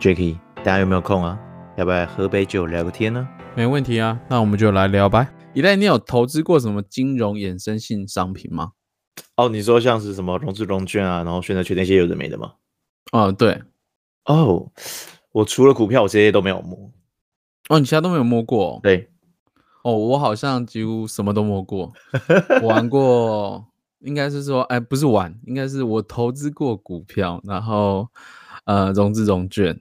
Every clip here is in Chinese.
Jacky，大家有没有空啊？要不要喝杯酒聊个天呢？没问题啊，那我们就来聊吧。以太，你有投资过什么金融衍生性商品吗？哦，你说像是什么融资融券啊，然后选择权那些有的没的吗？哦，对。哦，我除了股票，我这些都没有摸。哦，你其他都没有摸过？对。哦，我好像几乎什么都摸过，玩过，应该是说，哎，不是玩，应该是我投资过股票，然后呃，融资融券，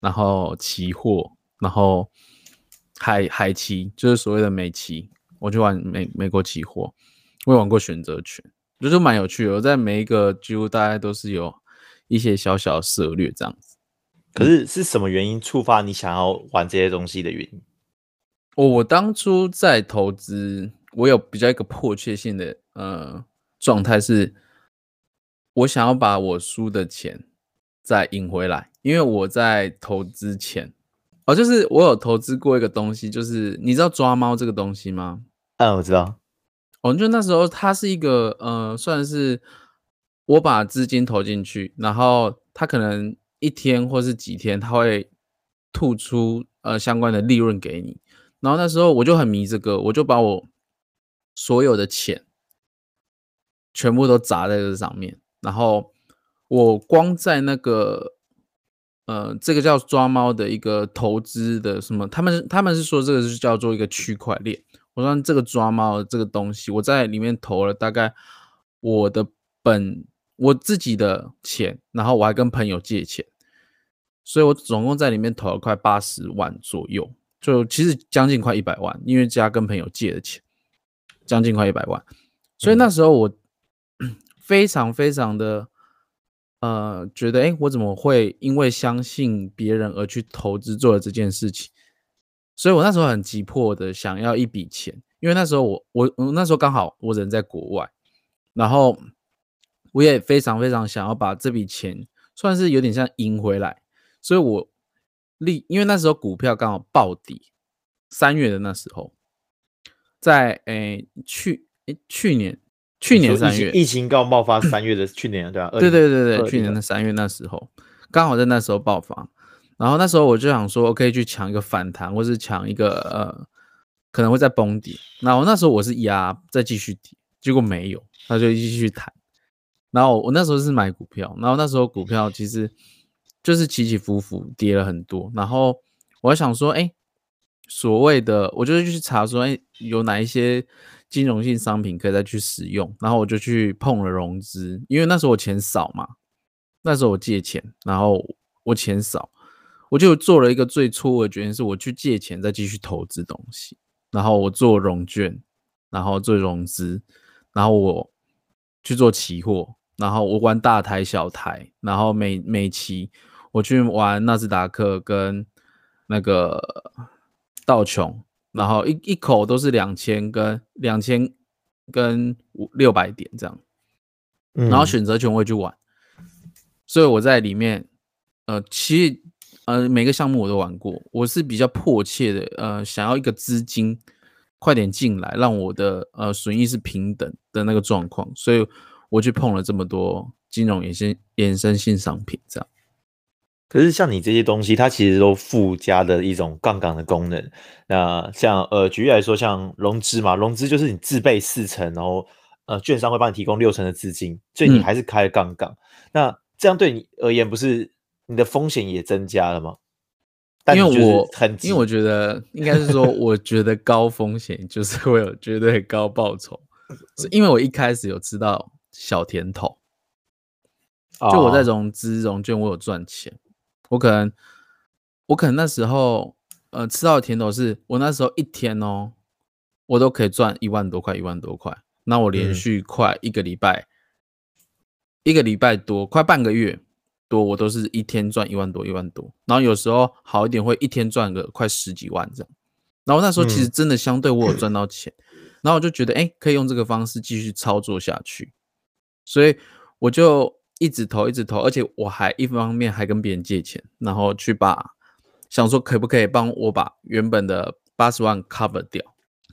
然后期货，然后海海期，就是所谓的美期，我去玩美美国期货，我也玩过选择权，就是蛮有趣的。我在每一个几乎大概都是有一些小小的涉略这样子。可是是什么原因触发你想要玩这些东西的原因？我我当初在投资，我有比较一个迫切性的呃状态是，我想要把我输的钱再赢回来，因为我在投资前，哦，就是我有投资过一个东西，就是你知道抓猫这个东西吗？嗯，我知道。哦，就那时候它是一个呃，算是我把资金投进去，然后它可能一天或是几天，它会吐出呃相关的利润给你。然后那时候我就很迷这个，我就把我所有的钱全部都砸在这上面。然后我光在那个呃，这个叫抓猫的一个投资的什么，他们他们是说这个是叫做一个区块链。我说这个抓猫这个东西，我在里面投了大概我的本我自己的钱，然后我还跟朋友借钱，所以我总共在里面投了快八十万左右。就其实将近快一百万，因为加跟朋友借的钱，将近快一百万，所以那时候我 非常非常的呃觉得，哎，我怎么会因为相信别人而去投资做了这件事情？所以我那时候很急迫的想要一笔钱，因为那时候我我我那时候刚好我人在国外，然后我也非常非常想要把这笔钱算是有点像赢回来，所以我。利，因为那时候股票刚好暴跌，三月的那时候，在诶去诶去年去年三月疫情刚爆发，三月的去年对吧？对对对对，去年的三月那时候，刚好在那时候爆发，然后那时候我就想说，我可以去抢一个反弹，或是抢一个呃可能会再崩底，然后那时候我是压再继续跌，结果没有，他就继续弹，然后我那时候是买股票，然后那时候股票其实。就是起起伏伏，跌了很多。然后我还想说，哎，所谓的，我就是去查说，哎，有哪一些金融性商品可以再去使用。然后我就去碰了融资，因为那时候我钱少嘛，那时候我借钱，然后我钱少，我就做了一个最错误的决定，是我去借钱再继续投资东西。然后我做融券，然后做融资，然后我去做期货，然后我玩大台小台，然后每每期。我去玩纳斯达克跟那个道琼，然后一一口都是两千跟两千跟五六百点这样，然后选择权我也去玩，所以我在里面，呃，其实呃每个项目我都玩过，我是比较迫切的，呃，想要一个资金快点进来，让我的呃损益是平等的那个状况，所以我去碰了这么多金融衍生衍生性商品这样。可是像你这些东西，它其实都附加的一种杠杆的功能。那像呃，举例来说，像融资嘛，融资就是你自备四成，然后呃，券商会帮你提供六成的资金，所以你还是开了杠杆。嗯、那这样对你而言，不是你的风险也增加了吗？因为我很，因为我觉得应该是说，我觉得高风险就是 会有绝对高报酬，是因为我一开始有知道小甜头，就我在融资融券，我有赚钱。我可能，我可能那时候，呃，吃到的甜头是我那时候一天哦，我都可以赚一万多块，一万多块。那我连续快一个礼拜，嗯、一个礼拜多，快半个月多，我都是一天赚一万多，一万多。然后有时候好一点，会一天赚个快十几万这样。然后那时候其实真的相对我有赚到钱，嗯、然后我就觉得，哎，可以用这个方式继续操作下去，所以我就。一直投，一直投，而且我还一方面还跟别人借钱，然后去把想说可不可以帮我把原本的八十万 cover 掉。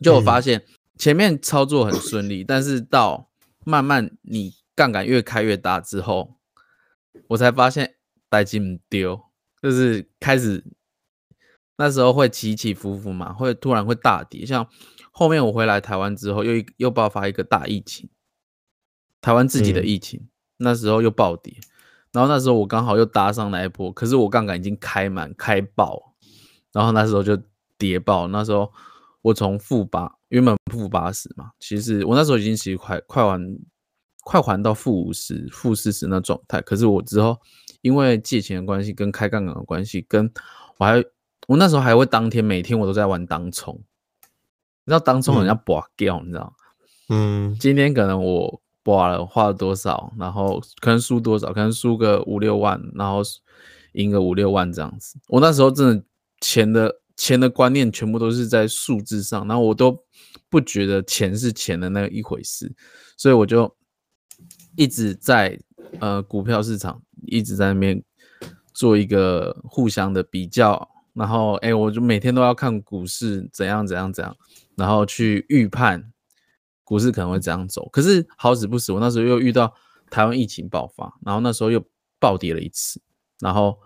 就我发现前面操作很顺利，但是到慢慢你杠杆越开越大之后，我才发现代金丢，就是开始那时候会起起伏伏嘛，会突然会大跌。像后面我回来台湾之后，又又爆发一个大疫情，台湾自己的疫情，嗯、那时候又暴跌。然后那时候我刚好又搭上那一波，可是我杠杆已经开满开爆，然后那时候就跌爆。那时候我从负八，原本负八十嘛，其实我那时候已经其实快快完快还到负五十、负四十那状态。可是我之后因为借钱的关系，跟开杠杆的关系，跟我还我那时候还会当天每天我都在玩当冲，你知道当冲人家拔掉，你知道？嗯，今天可能我。花了花了多少，然后可能输多少，可能输个五六万，然后赢个五六万这样子。我那时候真的钱的钱的观念全部都是在数字上，然后我都不觉得钱是钱的那一回事，所以我就一直在呃股票市场一直在那边做一个互相的比较，然后哎，我就每天都要看股市怎样怎样怎样，然后去预判。股市可能会这样走，可是好死不死，我那时候又遇到台湾疫情爆发，然后那时候又暴跌了一次，然后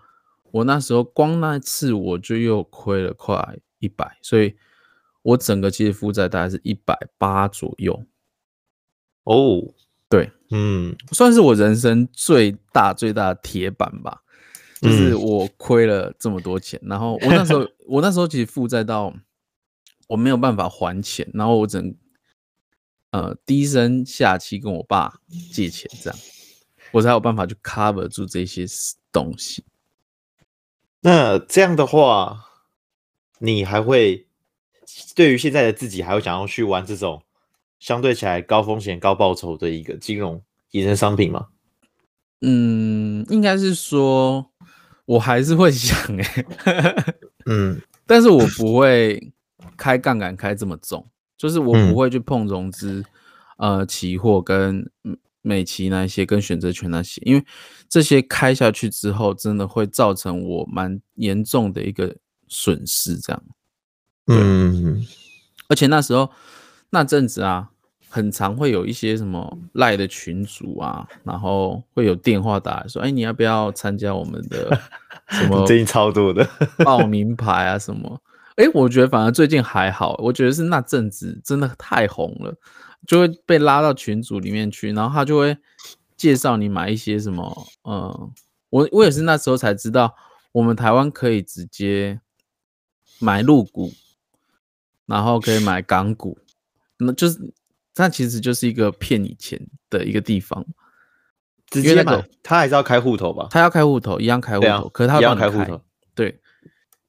我那时候光那一次我就又亏了快一百，所以我整个其实负债大概是一百八左右。哦，对，嗯，算是我人生最大最大的铁板吧，就是我亏了这么多钱，然后我那时候 我那时候其实负债到我没有办法还钱，然后我整。呃，低声下气跟我爸借钱，这样我才有办法去 cover 住这些东西。那这样的话，你还会对于现在的自己，还会想要去玩这种相对起来高风险高报酬的一个金融衍生商品吗？嗯，应该是说，我还是会想哎、欸，嗯，但是我不会开杠杆开这么重。就是我不会去碰融资，嗯、呃，期货跟美期那些，跟选择权那些，因为这些开下去之后，真的会造成我蛮严重的一个损失。这样，嗯，而且那时候那阵子啊，很常会有一些什么赖的群主啊，然后会有电话打来说，哎，你要不要参加我们的什 么最近超多的报名牌啊什么？哎、欸，我觉得反而最近还好，我觉得是那阵子真的太红了，就会被拉到群组里面去，然后他就会介绍你买一些什么，嗯，我我也是那时候才知道，我们台湾可以直接买入股，然后可以买港股，那就是那其实就是一个骗你钱的一个地方，直接买，他还是要开户头吧？他要开户头，一样开户头，啊、可是他要帮你开户头，对。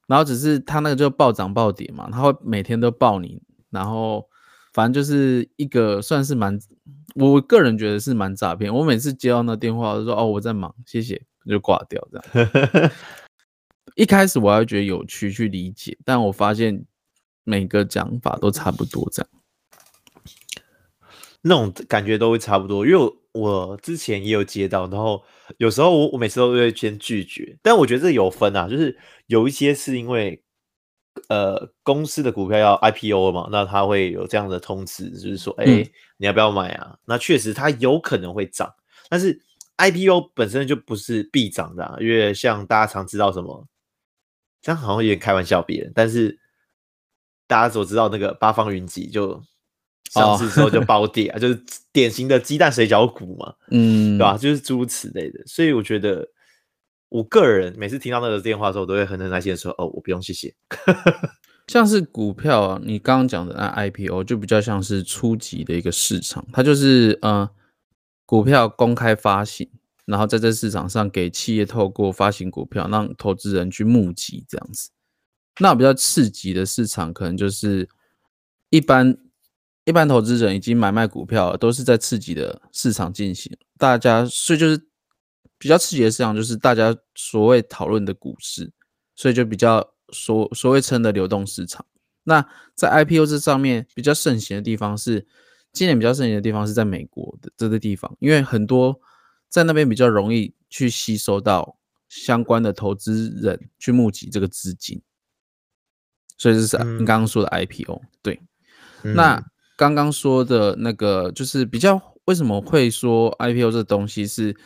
然后只是他那个就暴涨暴跌嘛，他会每天都报你，然后反正就是一个算是蛮，我个人觉得是蛮诈骗。我每次接到那电话，我就说哦，我在忙，谢谢，就挂掉这样。一开始我还觉得有趣去理解，但我发现每个讲法都差不多这样，那种感觉都会差不多，因为我。我之前也有接到，然后有时候我我每次都会先拒绝，但我觉得这有分啊，就是有一些是因为呃公司的股票要 IPO 嘛，那他会有这样的通知，就是说，哎、欸，你要不要买啊？那确实它有可能会涨，但是 IPO 本身就不是必涨的，啊，因为像大家常知道什么，这样好像有点开玩笑别人，但是大家所知道那个八方云集就。上市之后就暴跌 啊，oh. 就是典型的鸡蛋水饺股嘛，嗯，对吧？就是诸如此类的，所以我觉得，我个人每次听到那个电话的时候，我都会很很耐心的说：“哦，我不用，谢谢。”像是股票啊，你刚刚讲的那 IPO 就比较像是初级的一个市场，它就是呃，股票公开发行，然后在这市场上给企业透过发行股票，让投资人去募集这样子。那比较次级的市场，可能就是一般。一般投资人已经买卖股票都是在刺激的市场进行，大家所以就是比较刺激的市场，就是大家所谓讨论的股市，所以就比较所所谓称的流动市场。那在 IPO 这上面比较盛行的地方是，今年比较盛行的地方是在美国的这个地方，因为很多在那边比较容易去吸收到相关的投资人去募集这个资金，所以这是你刚刚说的 IPO，嗯。对，那。刚刚说的那个就是比较为什么会说 IPO 这东西是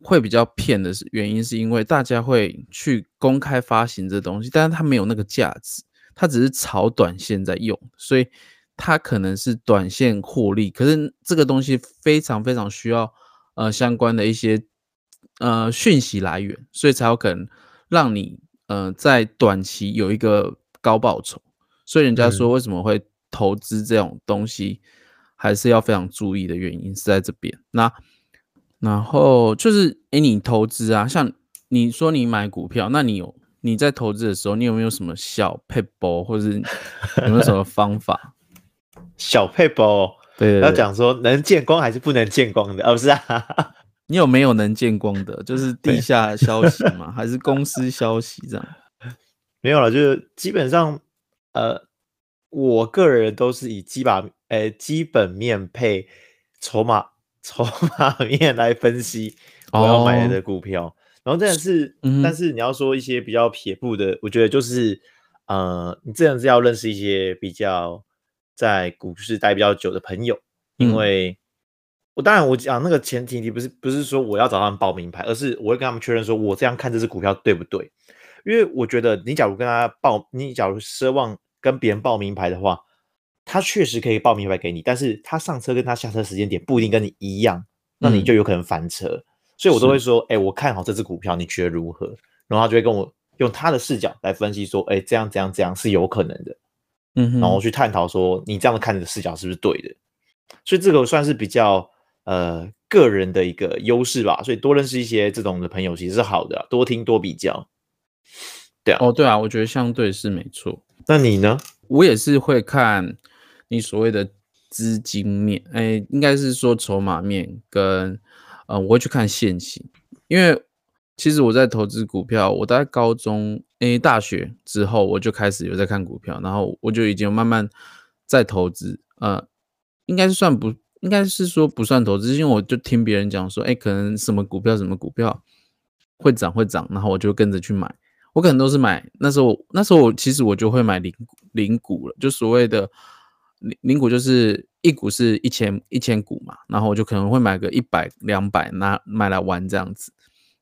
会比较骗的是原因，是因为大家会去公开发行这东西，但是它没有那个价值，它只是炒短线在用，所以它可能是短线获利，可是这个东西非常非常需要呃相关的一些呃讯息来源，所以才有可能让你呃在短期有一个高报酬，所以人家说为什么会投资这种东西，还是要非常注意的原因是在这边。那然后就是，诶，你投资啊，像你说你买股票，那你有你在投资的时候，你有没有什么小撇步，或者是 有没有什么方法？小撇步，对，对，对，要讲说能见光还是不能见光的，哦，不是啊？你有没有能见光的？就是地下消息吗？还是公司消息这样？没有了，就是基本上，呃，我个人都是以基把，呃，基本面配筹码。筹码面来分析我要买的股票，oh. 然后这样是，嗯、但是你要说一些比较撇步的，我觉得就是，呃，你这样是要认识一些比较在股市待比较久的朋友，因为、嗯、我当然我讲那个前提题不是不是说我要找他们报名牌，而是我会跟他们确认说我这样看这只股票对不对，因为我觉得你假如跟他报，你假如奢望跟别人报名牌的话。他确实可以报名牌给你，但是他上车跟他下车时间点不一定跟你一样，那你就有可能翻车。嗯、所以我都会说，哎、欸，我看好这只股票，你觉得如何？然后他就会跟我用他的视角来分析，说，哎、欸，这样这样这样是有可能的，嗯哼，然后去探讨说，你这样子看的视角是不是对的？所以这个算是比较呃个人的一个优势吧。所以多认识一些这种的朋友其实是好的，多听多比较。对啊，哦对啊，我觉得相对是没错。那你呢？我也是会看。你所谓的资金面，哎、应该是说筹码面跟，呃，我会去看现行，因为其实我在投资股票，我在高中，哎、大学之后我就开始有在看股票，然后我就已经慢慢在投资，呃，应该是算不，应该是说不算投资，因为我就听别人讲说，哎、可能什么股票什么股票会涨会涨，然后我就跟着去买，我可能都是买，那时候那时候我其实我就会买零零股了，就所谓的。零零股就是一股是一千一千股嘛，然后我就可能会买个一百两百拿买来玩这样子，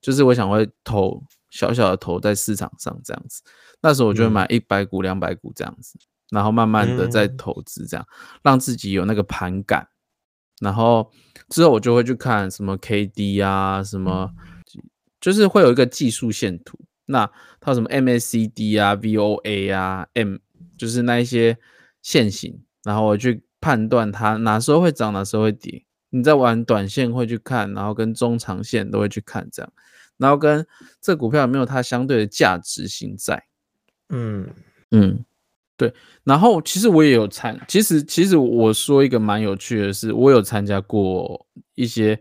就是我想会投小小的投在市场上这样子，那时候我就会买一百股两百股这样子，然后慢慢的再投资这样，让自己有那个盘感，然后之后我就会去看什么 KD 啊，什么就是会有一个技术线图，那它什么 MACD 啊、VOA 啊、M 就是那一些线型。然后我去判断它哪时候会涨，哪时候会跌。你在玩短线会去看，然后跟中长线都会去看这样，然后跟这股票有没有它相对的价值性在。嗯嗯，对。然后其实我也有参，其实其实我说一个蛮有趣的是，我有参加过一些，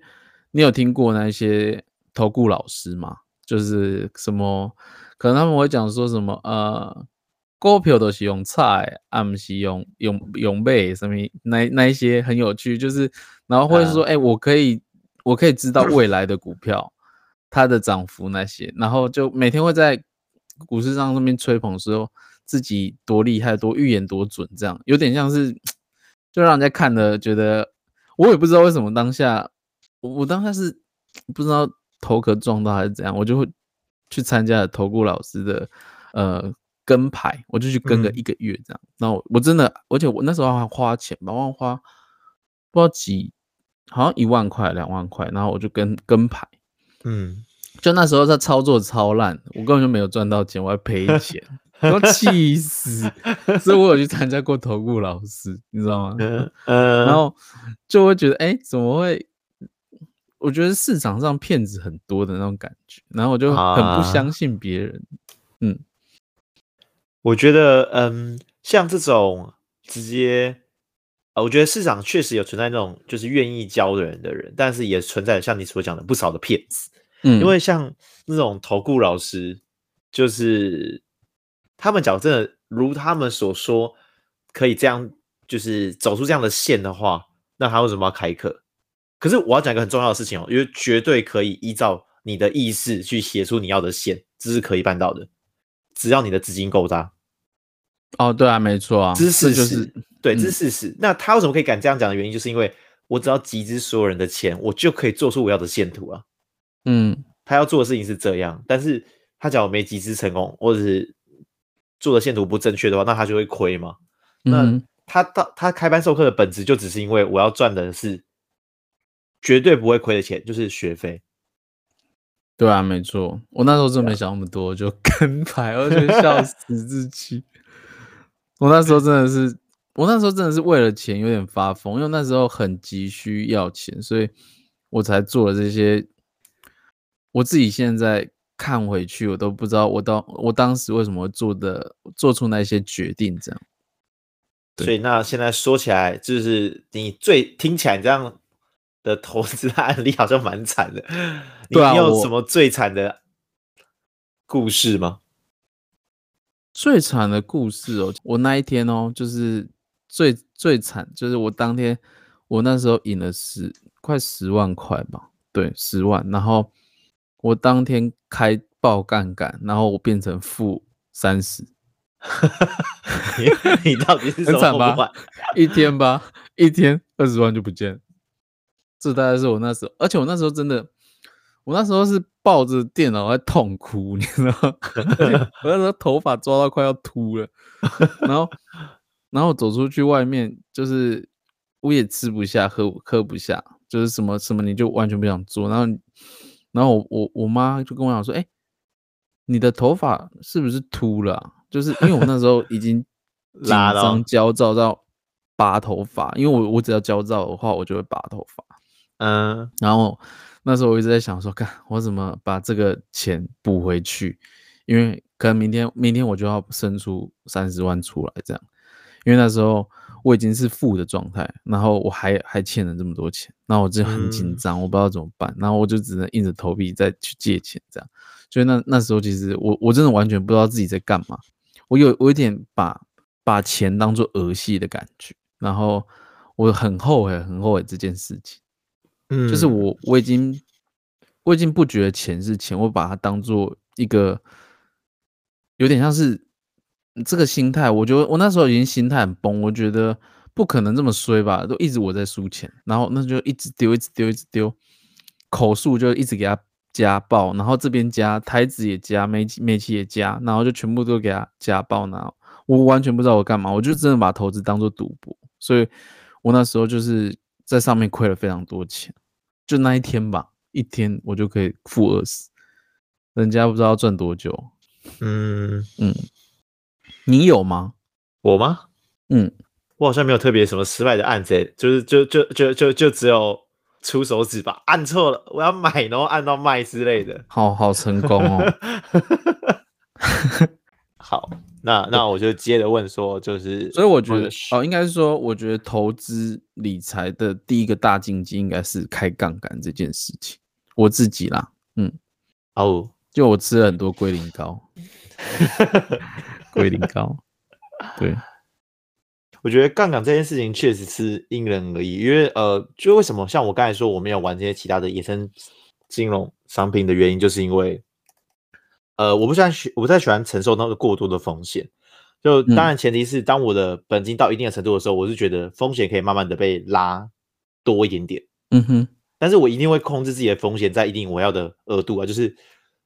你有听过那些投顾老师吗？就是什么，可能他们会讲说什么呃。股票都是用菜，啊，不是用用用背，什么那那一些很有趣，就是然后或者说，哎、我可以我可以知道未来的股票它的涨幅那些，然后就每天会在股市上那边吹捧说自己多厉害，多预言多准，这样有点像是就让人家看了觉得，我也不知道为什么当下我我当下是不知道头壳撞到还是怎样，我就会去参加了投顾老师的呃。跟牌，我就去跟个一个月这样，嗯、然后我真的，而且我那时候还花钱吧，我花不知道几，好像一万块、两万块，然后我就跟跟牌，嗯，就那时候他操作超烂，我根本就没有赚到钱，我还赔钱，我气死，所以我有去参加过投顾老师，你知道吗？然后就会觉得，哎、欸，怎么会？我觉得市场上骗子很多的那种感觉，然后我就很不相信别人，啊、嗯。我觉得，嗯，像这种直接，呃，我觉得市场确实有存在那种就是愿意教的人的人，但是也存在像你所讲的不少的骗子，嗯，因为像那种投顾老师，就是他们讲真的，如他们所说，可以这样，就是走出这样的线的话，那他为什么要开课？可是我要讲一个很重要的事情哦，因为绝对可以依照你的意识去写出你要的线，这是可以办到的，只要你的资金够大。哦，对啊，没错啊，这是事实，就是对，这是事实。嗯、那他为什么可以敢这样讲的原因，就是因为我只要集资所有人的钱，我就可以做出我要的线图啊。嗯，他要做的事情是这样，但是他假如没集资成功，或者是做的线图不正确的话，那他就会亏嘛。那他到他开班授课的本质就只是因为我要赚的是绝对不会亏的钱，就是学费。对啊，没错，我那时候真没想那么多，就 跟牌，我就笑死自己。我那时候真的是，我那时候真的是为了钱有点发疯，因为那时候很急需要钱，所以我才做了这些。我自己现在看回去，我都不知道我当我当时为什么做的做出那些决定，这样。所以那现在说起来，就是你最听起来这样的投资案例好像蛮惨的。你有什么最惨的故事吗？最惨的故事哦，我那一天哦，就是最最惨，就是我当天我那时候赢了十快十万块吧，对，十万。然后我当天开爆杠杆，然后我变成负三十。你你到底是什么很惨吧？一天吧，一天二十万就不见。这大概是我那时候，而且我那时候真的。我那时候是抱着电脑在痛哭，你知道吗？我那时候头发抓到快要秃了，然后，然后走出去外面，就是我也吃不下，喝喝不下，就是什么什么你就完全不想做。然后，然后我我我妈就跟我讲说：“哎、欸，你的头发是不是秃了、啊？”就是因为我那时候已经 紧张焦躁到拔头发，因为我我只要焦躁的话，我就会拔头发。嗯，然后。那时候我一直在想说，看我怎么把这个钱补回去，因为可能明天明天我就要生出三十万出来这样，因为那时候我已经是负的状态，然后我还还欠了这么多钱，那我就很紧张，我不知道怎么办，然后我就只能硬着头皮再去借钱这样，所以那那时候其实我我真的完全不知道自己在干嘛，我有我有点把把钱当做儿戏的感觉，然后我很后悔很后悔这件事情。嗯，就是我，我已经，我已经不觉得钱是钱，我把它当做一个，有点像是这个心态。我觉得我那时候已经心态很崩，我觉得不可能这么衰吧，都一直我在输钱，然后那就一直丢，一直丢，一直丢，口述就一直给他加爆，然后这边加台子也加，煤气煤气也加，然后就全部都给他加爆，然后我完全不知道我干嘛，我就真的把投资当做赌博，所以我那时候就是。在上面亏了非常多钱，就那一天吧，一天我就可以负二十，人家不知道赚多久。嗯嗯，你有吗？我吗？嗯，我好像没有特别什么失败的案子，就是就就就就就只有出手指吧，按错了，我要买，然后按到卖之类的，好好成功哦。好。那那我就接着问说，就是所以我觉得哦，应该是说，我觉得投资理财的第一个大禁忌应该是开杠杆这件事情。我自己啦，嗯，哦，就我吃了很多龟苓膏，龟苓膏，对，我觉得杠杆这件事情确实是因人而异，因为呃，就为什么像我刚才说我没有玩这些其他的衍生金融商品的原因，就是因为。呃，我不喜欢，我不太喜欢承受那个过多的风险。就当然前提是，当我的本金到一定的程度的时候，嗯、我是觉得风险可以慢慢的被拉多一点点。嗯哼，但是我一定会控制自己的风险在一定我要的额度啊。就是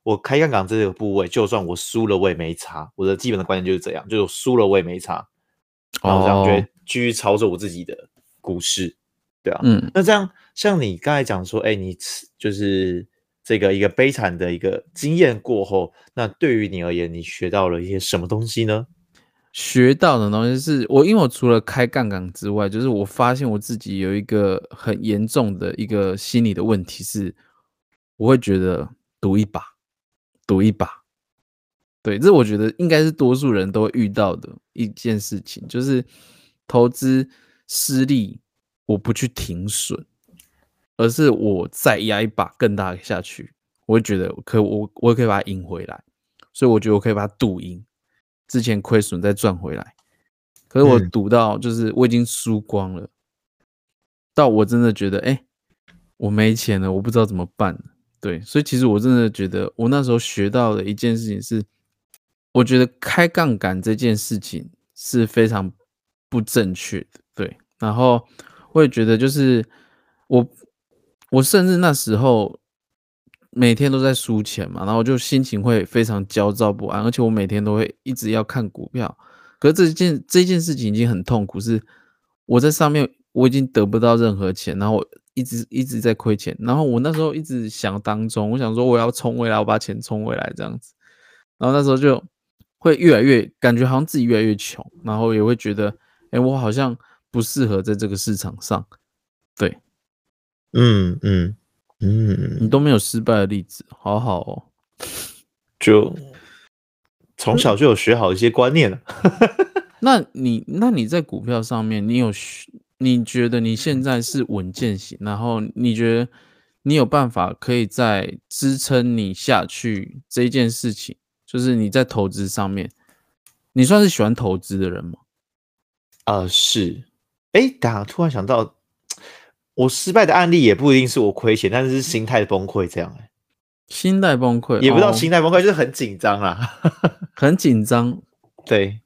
我开杠杆这个部位，就算我输了我也没差。我的基本的观念就是这样，就是我输了我也没差。然后这样就会继续操作我自己的股市，对啊。嗯，那这样像你刚才讲说，哎、欸，你就是。这个一个悲惨的一个经验过后，那对于你而言，你学到了一些什么东西呢？学到的东西是我，因为我除了开杠杆之外，就是我发现我自己有一个很严重的一个心理的问题是，我会觉得赌一把，赌一把，对，这我觉得应该是多数人都会遇到的一件事情，就是投资失利，我不去停损。而是我再压一把更大的下去，我会觉得可我我可以把它赢回来，所以我觉得我可以把它赌赢，之前亏损再赚回来。可是我赌到就是我已经输光了，到我真的觉得哎，我没钱了，我不知道怎么办。对，所以其实我真的觉得我那时候学到的一件事情是，我觉得开杠杆这件事情是非常不正确的。对，然后我也觉得就是我。我甚至那时候每天都在输钱嘛，然后就心情会非常焦躁不安，而且我每天都会一直要看股票。可是这件这件事情已经很痛苦，是我在上面我已经得不到任何钱，然后我一直一直在亏钱。然后我那时候一直想当中，我想说我要冲回来，我把钱冲回来这样子。然后那时候就会越来越感觉好像自己越来越穷，然后也会觉得，哎，我好像不适合在这个市场上。对，嗯嗯嗯，你都没有失败的例子，好好哦，就。从小就有学好一些观念了。那你那你在股票上面，你有你觉得你现在是稳健型，然后你觉得你有办法可以再支撑你下去这一件事情，就是你在投资上面，你算是喜欢投资的人吗？呃，是。哎，等下突然想到，我失败的案例也不一定是我亏钱，但是是心态崩溃这样。哎，心态崩溃也不知道心态崩溃，就是很紧张啊。很紧张，对，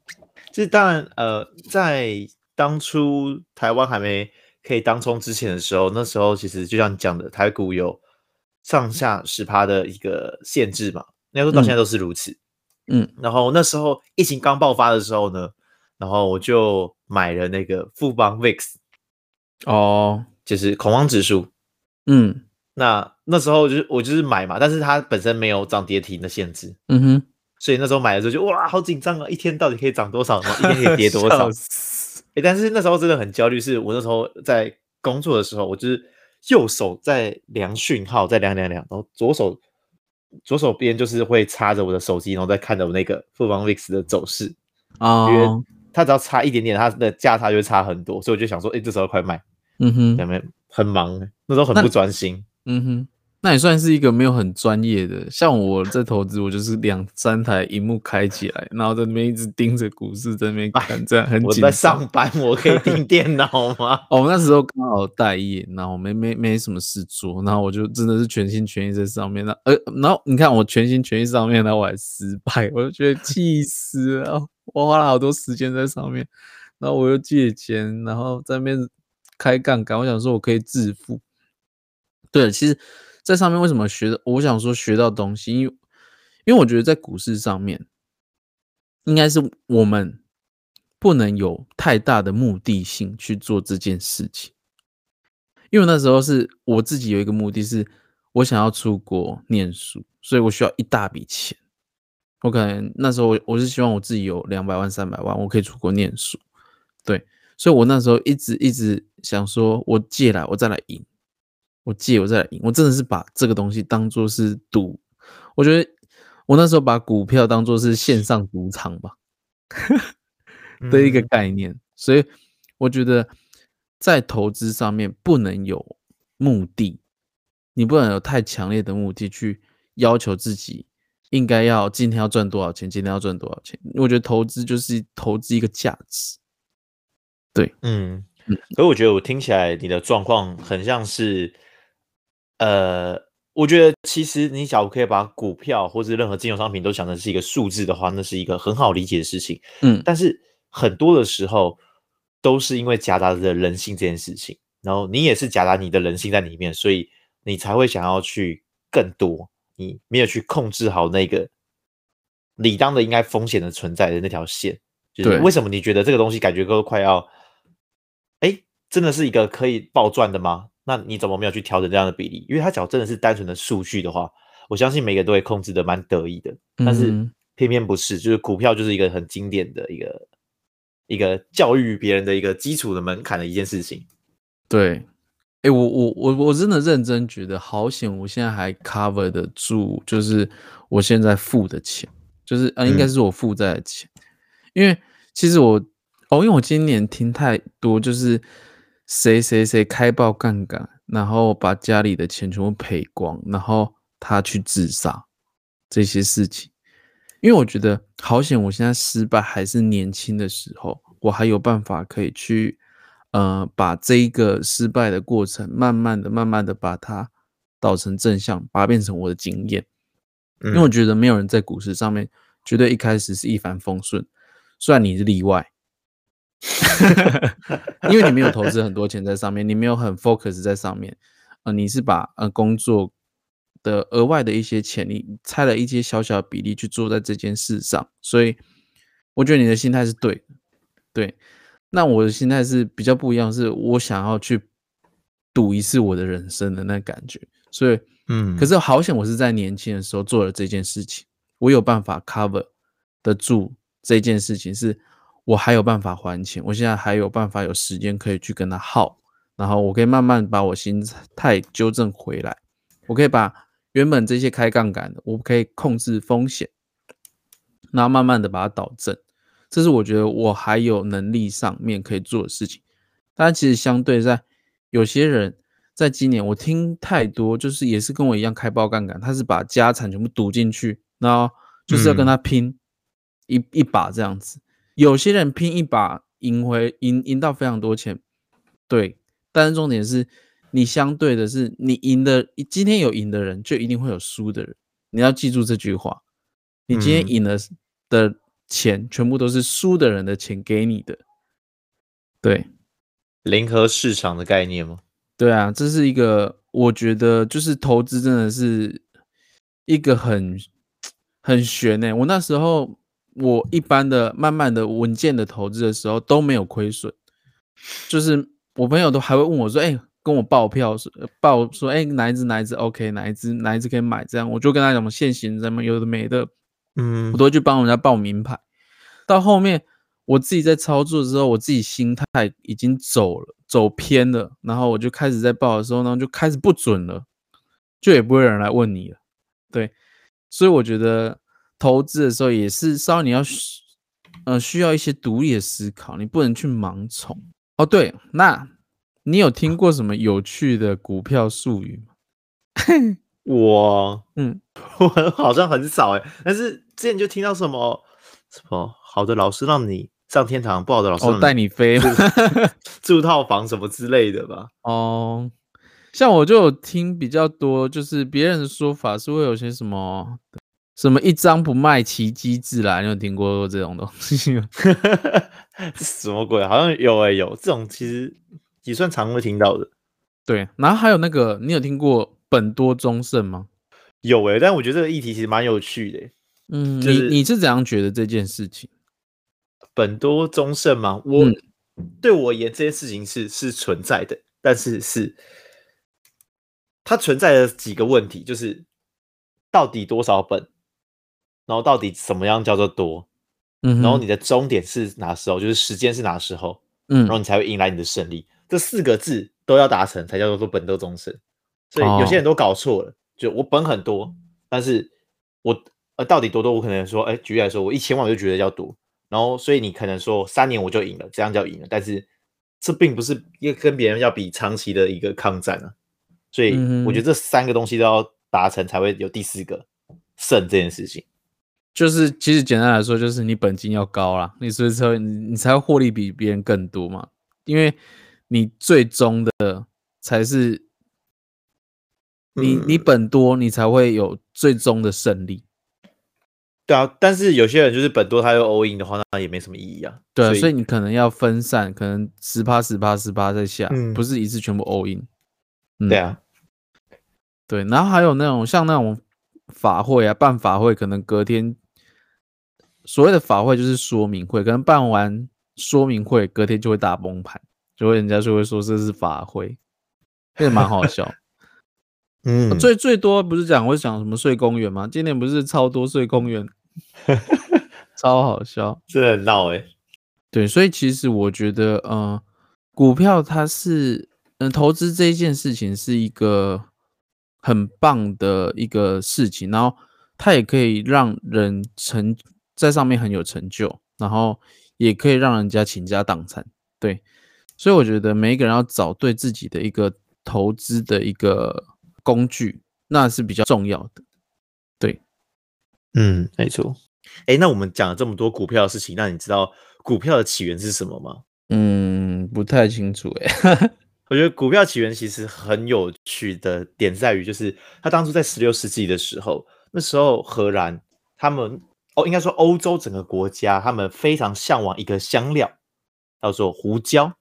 就是当然，呃，在当初台湾还没可以当冲之前的时候，那时候其实就像你讲的，台股有上下十趴的一个限制嘛，那时候到现在都是如此，嗯，然后那时候疫情刚爆发的时候呢，然后我就买了那个富邦 VIX，哦，就是恐慌指数，嗯，那那时候就是我就是买嘛，但是它本身没有涨跌停的限制，嗯哼。所以那时候买的时候就哇，好紧张啊！一天到底可以涨多少呢？一天可以跌多少？哎，但是那时候真的很焦虑，是我那时候在工作的时候，我就是右手在量讯号，在量量量，然后左手左手边就是会插着我的手机，然后再看着我那个富邦 VIX 的走势啊，因为它只要差一点点，它的价差就会差很多，所以我就想说，哎，这时候快卖，嗯哼，有没有很忙？那时候很不专心，嗯哼。那也算是一个没有很专业的，像我在投资，我就是两三台荧幕开起来，然后在那边一直盯着股市，在那边看，这样很紧张。我在上班，我可以盯电脑吗？哦，那时候刚好待业，然后没没没什么事做，然后我就真的是全心全意在上面。那呃，然后你看我全心全意上面，然后我还失败，我就觉得气死了。我花了好多时间在上面，然后我又借钱，然后在那边开杠杆，我想说我可以致富。对，其实。在上面为什么学的？我想说学到东西，因为因为我觉得在股市上面，应该是我们不能有太大的目的性去做这件事情。因为那时候是我自己有一个目的是，我想要出国念书，所以我需要一大笔钱。我可能那时候我我是希望我自己有两百万、三百万，我可以出国念书。对，所以我那时候一直一直想说，我借来，我再来赢。我借我再来赢，我真的是把这个东西当做是赌。我觉得我那时候把股票当做是线上赌场吧 的一个概念，嗯、所以我觉得在投资上面不能有目的，你不能有太强烈的目的去要求自己应该要今天要赚多少钱，今天要赚多少钱。我觉得投资就是投资一个价值。对，嗯嗯，所以我觉得我听起来你的状况很像是。呃，我觉得其实你假如可以把股票或者任何金融商品都想成是一个数字的话，那是一个很好理解的事情。嗯，但是很多的时候都是因为夹杂着人性这件事情，然后你也是夹杂你的人性在里面，所以你才会想要去更多，你没有去控制好那个理当的应该风险的存在的那条线。就是为什么你觉得这个东西感觉都快要，哎，真的是一个可以暴赚的吗？那你怎么没有去调整这样的比例？因为他只要真的是单纯的数据的话，我相信每个人都会控制的蛮得意的。但是偏偏不是，就是股票就是一个很经典的一个一个教育别人的一个基础的门槛的一件事情。对，哎、欸，我我我我真的认真觉得好险，我现在还 cover 得住，就是我现在付的钱，就是啊，应该是我负债的钱。嗯、因为其实我哦，因为我今年听太多，就是。谁谁谁开爆杠杆，然后把家里的钱全部赔光，然后他去自杀，这些事情，因为我觉得好险，我现在失败还是年轻的时候，我还有办法可以去，呃，把这一个失败的过程，慢慢的、慢慢的把它导成正向，把它变成我的经验。因为我觉得没有人在股市上面绝对一开始是一帆风顺，虽然你是例外。因为你没有投资很多钱在上面，你没有很 focus 在上面，呃，你是把呃工作的额外的一些钱，你拆了一些小小的比例去做在这件事上，所以我觉得你的心态是对的，对。那我的心态是比较不一样，是我想要去赌一次我的人生的那感觉，所以，嗯，可是好险我是在年轻的时候做了这件事情，我有办法 cover 得住这件事情，是我还有办法还钱，我现在还有办法有时间可以去跟他耗。然后我可以慢慢把我心态纠正回来，我可以把原本这些开杠杆的，我可以控制风险，然后慢慢的把它导正，这是我觉得我还有能力上面可以做的事情。但其实相对在有些人在今年，我听太多，就是也是跟我一样开爆杠杆，他是把家产全部赌进去，然后就是要跟他拼一、嗯、一把这样子。有些人拼一把赢回赢赢到非常多钱，对。但是重点是，你相对的是，你赢的今天有赢的人，就一定会有输的人。你要记住这句话，你今天赢了的钱，全部都是输的人的钱给你的。对，零和市场的概念吗？对啊，这是一个，我觉得就是投资真的是一个很很玄诶。我那时候，我一般的、慢慢的、稳健的投资的时候都没有亏损，就是。我朋友都还会问我说：“哎、欸，跟我报票说报说，哎、欸，哪一只哪一只 OK，哪一只哪一只可以买？这样我就跟他讲，现行什么有的没的，嗯，我都会去帮人家报名牌。到后面我自己在操作的时候，我自己心态已经走了，走偏了，然后我就开始在报的时候呢，就开始不准了，就也不会有人来问你了。对，所以我觉得投资的时候也是稍微你要，呃，需要一些独立的思考，你不能去盲从。”哦，对，那你有听过什么有趣的股票术语吗？我，嗯，我好像很少哎，但是之前就听到什么什么好的老师让你上天堂，不好的老师带你飞，住套房什么之类的吧。哦，像我就有听比较多，就是别人的说法是会有些什么什么一张不卖奇迹自来，你有听过这种东西吗？什么鬼？好像有哎、欸，有这种其实也算常会听到的。对，然后还有那个，你有听过本多忠胜吗？有哎、欸，但我觉得这个议题其实蛮有趣的、欸。嗯，就是、你你是怎样觉得这件事情？本多忠胜吗？我、嗯、对我而言，这件事情是是存在的，但是是它存在的几个问题，就是到底多少本，然后到底什么样叫做多？嗯，然后你的终点是哪时候？就是时间是哪时候？嗯，然后你才会迎来你的胜利。这四个字都要达成，才叫做做本多终身。所以有些人都搞错了，就我本很多，但是我呃到底多多？我可能说，哎，举例来说，我一千万我就觉得叫多。然后所以你可能说三年我就赢了，这样叫赢了。但是这并不是一个跟别人要比长期的一个抗战啊。所以我觉得这三个东西都要达成，才会有第四个胜这件事情。就是，其实简单来说，就是你本金要高啦，你所以说你你才会获利比别人更多嘛，因为你最终的才是你你本多，你才会有最终的胜利。对啊，但是有些人就是本多，他又 all in 的话，那也没什么意义啊。对啊，所以你可能要分散，可能十趴十趴十趴在下，不是一次全部 all in。对啊，对，然后还有那种像那种法会啊，办法会，可能隔天。所谓的法会就是说明会，可能办完说明会，隔天就会大崩盘，就会人家就会说这是法会，这蛮好笑。嗯，最最多不是讲会讲什么睡公园吗？今年不是超多睡公园，超好笑，真的很闹哎。对，所以其实我觉得，嗯、呃，股票它是，嗯、呃，投资这一件事情是一个很棒的一个事情，然后它也可以让人成。在上面很有成就，然后也可以让人家倾家荡产，对，所以我觉得每一个人要找对自己的一个投资的一个工具，那是比较重要的，对，嗯，没错。哎，那我们讲了这么多股票的事情，那你知道股票的起源是什么吗？嗯，不太清楚诶。我觉得股票起源其实很有趣的点在于，就是他当初在十六世纪的时候，那时候荷兰他们。哦，应该说欧洲整个国家，他们非常向往一个香料，叫做胡椒。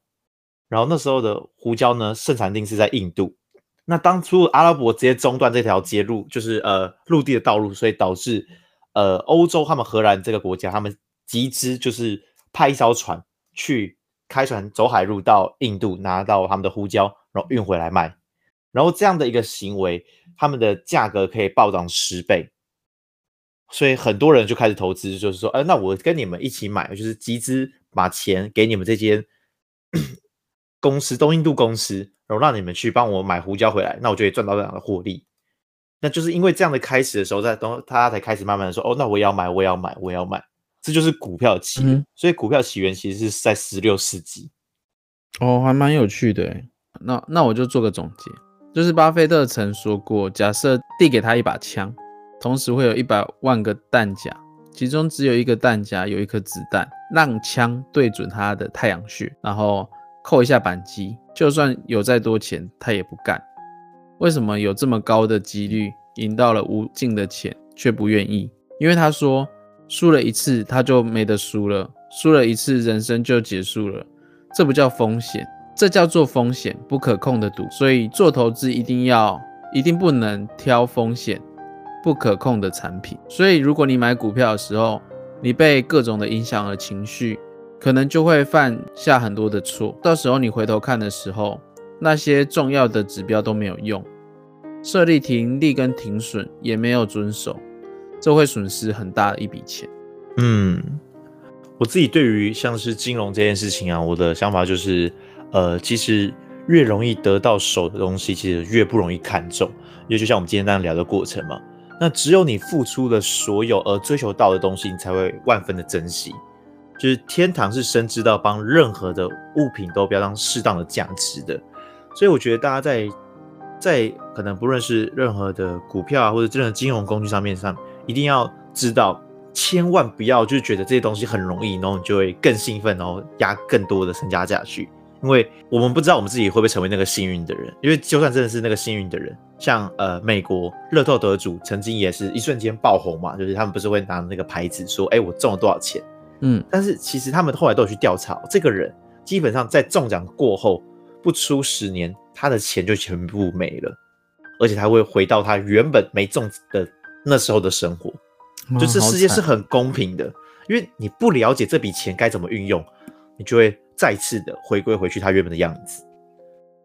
然后那时候的胡椒呢，盛产地是在印度。那当初阿拉伯直接中断这条街路，就是呃陆地的道路，所以导致呃欧洲他们荷兰这个国家，他们集资就是派一艘船去开船走海路到印度，拿到他们的胡椒，然后运回来卖。然后这样的一个行为，他们的价格可以暴涨十倍，所以很多人就开始投资，就是说，呃，那我跟你们一起买，就是集资把钱给你们这间 公司，东印度公司，然后让你们去帮我买胡椒回来，那我就可以赚到这样的获利。那就是因为这样的开始的时候，在等他才开始慢慢的说，哦，那我也要买，我也要买，我也要买，这就是股票的起源。嗯、所以股票起源其实是在十六世纪。哦，还蛮有趣的。那那我就做个总结。就是巴菲特曾说过，假设递给他一把枪，同时会有一百万个弹夹，其中只有一个弹夹有一颗子弹，让枪对准他的太阳穴，然后扣一下扳机，就算有再多钱，他也不干。为什么有这么高的几率赢到了无尽的钱，却不愿意？因为他说，输了一次他就没得输了，输了一次人生就结束了，这不叫风险。这叫做风险不可控的赌，所以做投资一定要一定不能挑风险不可控的产品。所以如果你买股票的时候，你被各种的影响了情绪，可能就会犯下很多的错。到时候你回头看的时候，那些重要的指标都没有用，设立停利跟停损也没有遵守，这会损失很大的一笔钱。嗯，我自己对于像是金融这件事情啊，我的想法就是。呃，其实越容易得到手的东西，其实越不容易看重。因为就像我们今天这样聊的过程嘛，那只有你付出了所有而追求到的东西，你才会万分的珍惜。就是天堂是深知到帮任何的物品都标上适当的价值的，所以我觉得大家在在可能不论是任何的股票啊，或者任何金融工具上面上，一定要知道，千万不要就是觉得这些东西很容易，然后你就会更兴奋，然后压更多的身家下去。因为我们不知道我们自己会不会成为那个幸运的人，因为就算真的是那个幸运的人，像呃美国乐透得主曾经也是一瞬间爆红嘛，就是他们不是会拿那个牌子说，哎，我中了多少钱，嗯，但是其实他们后来都有去调查，这个人基本上在中奖过后不出十年，他的钱就全部没了，而且他会回到他原本没中的那时候的生活，就这世界是很公平的，因为你不了解这笔钱该怎么运用，你就会。再次的回归回去他原本的样子，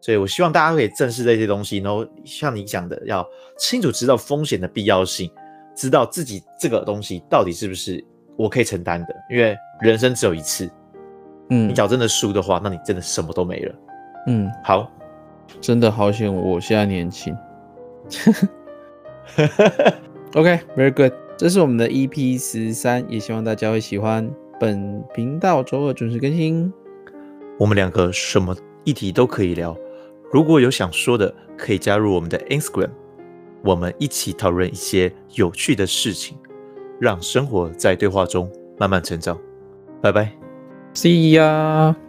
所以我希望大家可以正视这些东西，然后像你讲的，要清楚知道风险的必要性，知道自己这个东西到底是不是我可以承担的，因为人生只有一次，嗯，你假如真的输的话，那你真的什么都没了，嗯，好，真的好险，我现在年轻，OK，very good，这是我们的 EP 十三，也希望大家会喜欢，本频道周二准时更新。我们两个什么议题都可以聊，如果有想说的，可以加入我们的 Instagram，我们一起讨论一些有趣的事情，让生活在对话中慢慢成长。拜拜，See ya。